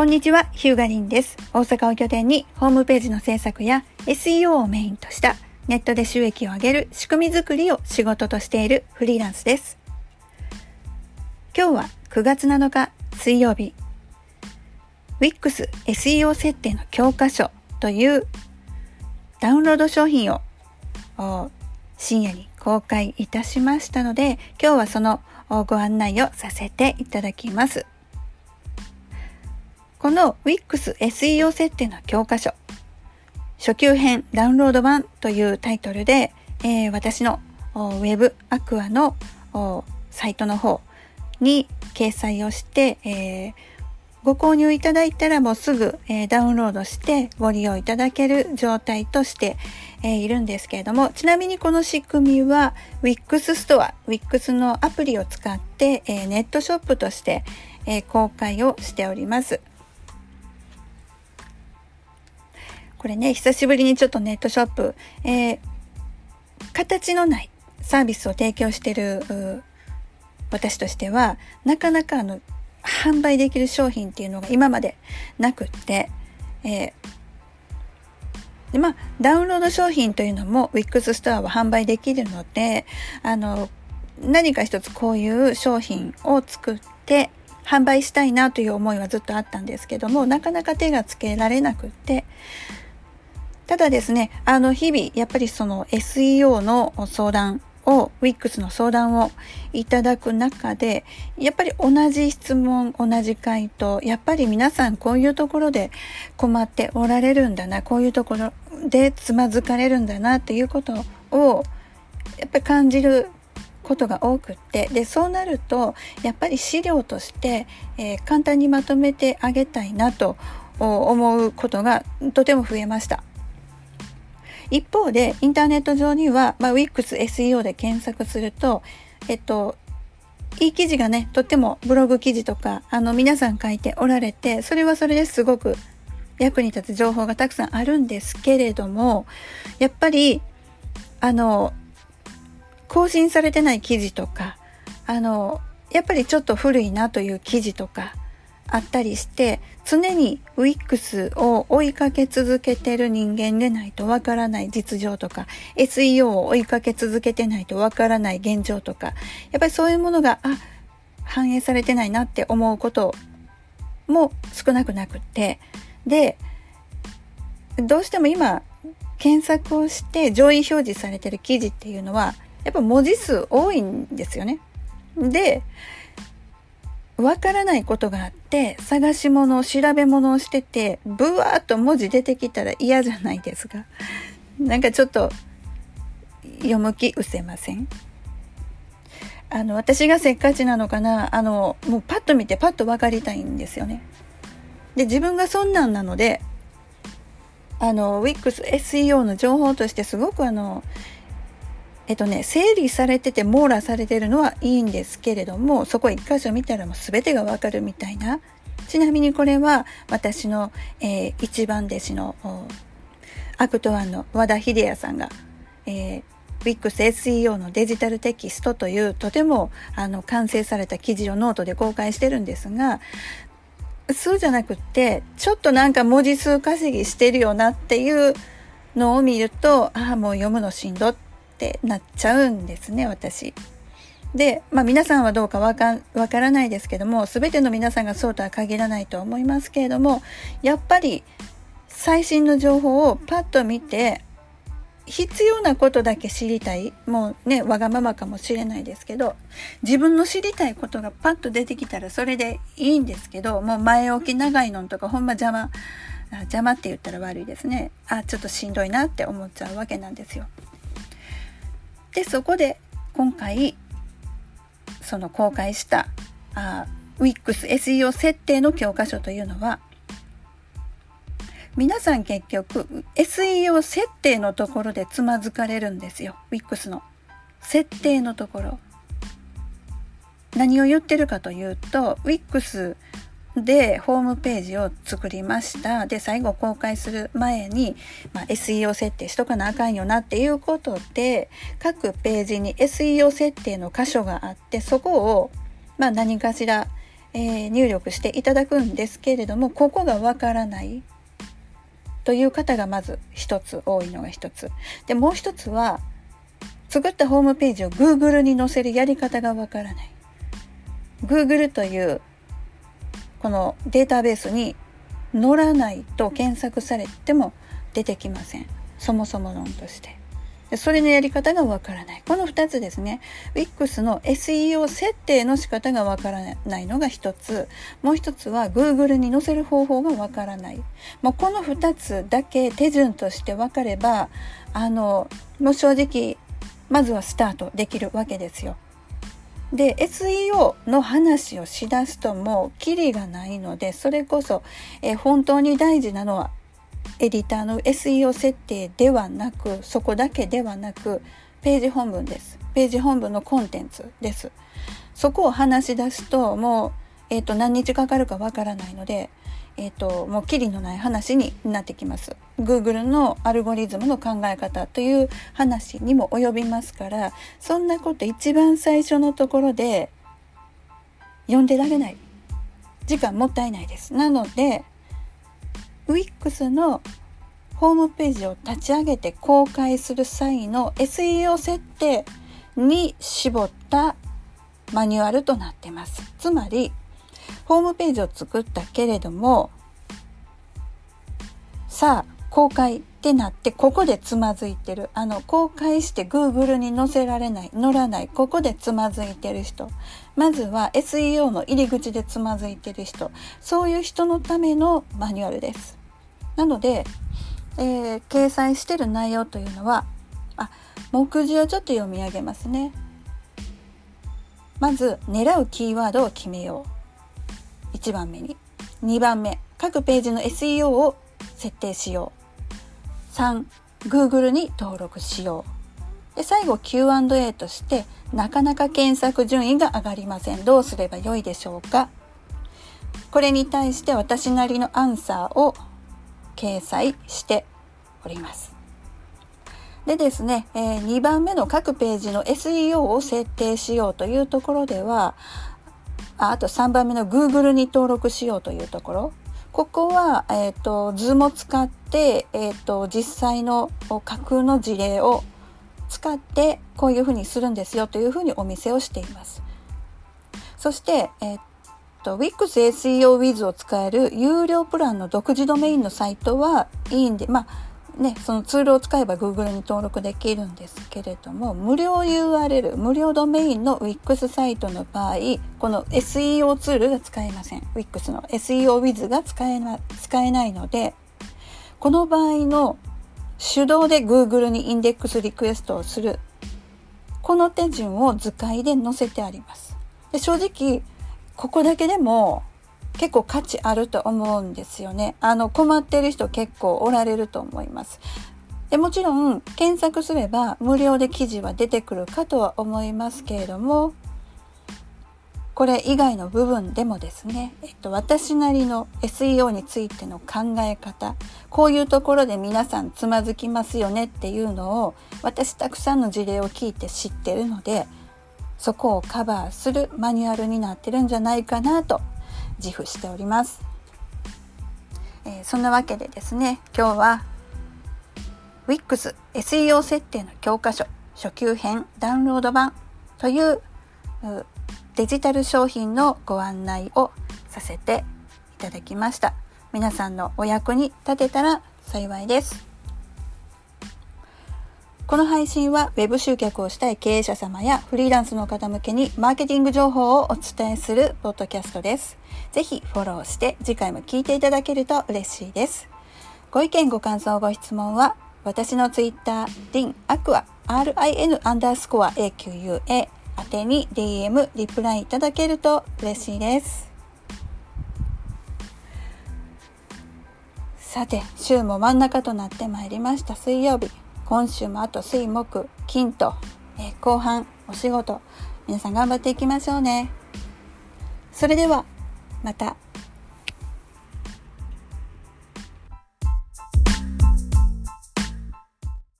こんにちは、ヒューガリンです。大阪を拠点にホームページの制作や SEO をメインとしたネットで収益を上げる仕組み作りを仕事としているフリーランスです。今日は9月7日水曜日、Wix SEO 設定の教科書というダウンロード商品を深夜に公開いたしましたので、今日はそのご案内をさせていただきます。この Wix SEO 設定の教科書、初級編ダウンロード版というタイトルで、えー、私のウェブアクアのサイトの方に掲載をして、えー、ご購入いただいたらもうすぐ、えー、ダウンロードしてご利用いただける状態として、えー、いるんですけれども、ちなみにこの仕組みは Wix ストア、Wix のアプリを使って、えネットショップとして、え公開をしております。これね、久しぶりにちょっとネットショップ、えー、形のないサービスを提供してる私としては、なかなかあの、販売できる商品っていうのが今までなくって、えー、でまあ、ダウンロード商品というのも Wix ストアは販売できるので、あの、何か一つこういう商品を作って販売したいなという思いはずっとあったんですけども、なかなか手がつけられなくって、ただですね、あの日々やっぱりその SEO の相談を、WIX の相談をいただく中で、やっぱり同じ質問、同じ回答、やっぱり皆さんこういうところで困っておられるんだな、こういうところでつまずかれるんだなっていうことを、やっぱり感じることが多くって、で、そうなると、やっぱり資料として、えー、簡単にまとめてあげたいなと思うことがとても増えました。一方で、インターネット上には、まあ、Wix SEO で検索すると、えっと、いい記事がね、とってもブログ記事とか、あの、皆さん書いておられて、それはそれですごく役に立つ情報がたくさんあるんですけれども、やっぱり、あの、更新されてない記事とか、あの、やっぱりちょっと古いなという記事とか、あったりして常に WIX を追いかけ続けてる人間でないとわからない実情とか SEO を追いかけ続けてないとわからない現状とかやっぱりそういうものがあ反映されてないなって思うことも少なくなくってでどうしても今検索をして上位表示されてる記事っていうのはやっぱ文字数多いんですよね。でわからないことがあって、探し物、調べ物をしてて、ブワーっと文字出てきたら嫌じゃないですか。なんかちょっと、読む気失せません？あの、私がせっかちなのかな？あの、もうパッと見てパッと分かりたいんですよね。で、自分がそんなんなので、あの、WIX SEO の情報としてすごくあの、えっとね、整理されてて網羅されてるのはいいんですけれども、そこ一箇所見たらもう全てがわかるみたいな。ちなみにこれは私の、えー、一番弟子のアクトワンの和田秀也さんが、えー、WIX SEO のデジタルテキストというとてもあの完成された記事をノートで公開してるんですが、そうじゃなくって、ちょっとなんか文字数稼ぎしてるよなっていうのを見ると、ああ、もう読むのしんどってってなっちゃうんですね、私。で、まあ皆さんはどうかわかわからないですけども、全ての皆さんがそうとは限らないと思いますけれども、やっぱり最新の情報をパッと見て、必要なことだけ知りたい。もうね、わがままかもしれないですけど、自分の知りたいことがパッと出てきたらそれでいいんですけど、もう前置き長いのんとかほんま邪魔、邪魔って言ったら悪いですね。あ、ちょっとしんどいなって思っちゃうわけなんですよ。でそこで今回その公開したあ WIX SEO 設定の教科書というのは皆さん結局 SEO 設定のところでつまずかれるんですよ。WIX の。設定のところ。何を言ってるかというと WIX でホームページを作りました。で最後公開する前に、まあ、SEO 設定しとかなあかんよなっていうことで各ページに SEO 設定の箇所があってそこを、まあ、何かしら、えー、入力していただくんですけれどもここがわからない。という方がまず一つ多いのが一つ。でもう一つは作ったホームページを Google に載せるやり方がわからない。Google というこのデータベースに載らないと検索されても出てきませんそもそも論としてそれのやり方がわからない。この2つですね。Wix の SEO 設定の仕方がわからないのが1つ。もう1つは Google に載せる方法がわからない。もうこの2つだけ手順として分かれば、あの、もう正直、まずはスタートできるわけですよ。で SEO の話をしだすともうキリがないのでそれこそ、え本当に大事なのはエディターの SEO 設定ではなくそこだけではなくページ本文です。ページ本文のコンテンツです。そこを話し出すともう、えーと、何日かかるかわからないので、えーと、もうキリのない話になってきます。Google のアルゴリズムの考え方という話にも及びますからそんなこと一番最初のところで読んでられない。時間もったいないです。なので Wix のホームページを立ち上げて公開する際の SEO 設定に絞ったマニュアルとなってます。つまり、ホームページを作ったけれども、さあ、公開ってなって、ここでつまずいてる。あの、公開して Google に載せられない、載らない、ここでつまずいてる人。まずは SEO の入り口でつまずいてる人。そういう人のためのマニュアルです。なので、えー、掲載してる内容というのはあ目次をちょっと読み上げますねまず狙うキーワードを決めよう1番目に。2番目各ページの SEO を設定しよう。3 Google に登録しよう。で最後 Q&A としてなかなか検索順位が上がりません。どうすればよいでしょうか？これに対して私なりのアンサーを掲載しております。でですね、え、2番目の各ページの SEO を設定しようというところでは、ああと3番目の Google に登録しようというところ。ここは、えっ、ー、と、図も使って、えっ、ー、と、実際の架空の事例を使って、こういうふうにするんですよというふうにお見せをしています。そして、えっ、ー、と Wix SEO Wiz を使える有料プランの独自ドメインのサイトはいいんで、まあね、そのツールを使えば Google に登録できるんですけれども、無料 URL、無料ドメインの Wix サイトの場合、この SEO ツールが使えません。Wix の SEO Wiz が使えな使えないので、この場合の手動で Google にインデックスリクエストをする。この手順を図解で載せてあります。で正直、ここだけでも結構価値あると思うんですよね。あの困ってる人結構おられると思います。でもちろん検索すれば無料で記事は出てくるかとは思いますけれどもこれ以外の部分でもですね、えっと、私なりの SEO についての考え方こういうところで皆さんつまずきますよねっていうのを私たくさんの事例を聞いて知ってるのでそこをカバーするマニュアルになってるんじゃないかなと自負しております。えー、そんなわけでですね今日は Wix SEO 設定の教科書初級編ダウンロード版というデジタル商品のご案内をさせていただきました。皆さんのお役に立てたら幸いです。この配信は Web 集客をしたい経営者様やフリーランスの方向けにマーケティング情報をお伝えするポッドキャストです。ぜひフォローして次回も聞いていただけると嬉しいです。ご意見ご感想ご質問は私の Twitter、rin、アクア、rin アンダースコア AQUA 宛てに DM、リプライいただけると嬉しいです。さて、週も真ん中となってまいりました水曜日。今週もあと水木金と、え、後半お仕事皆さん頑張っていきましょうね。それではまた。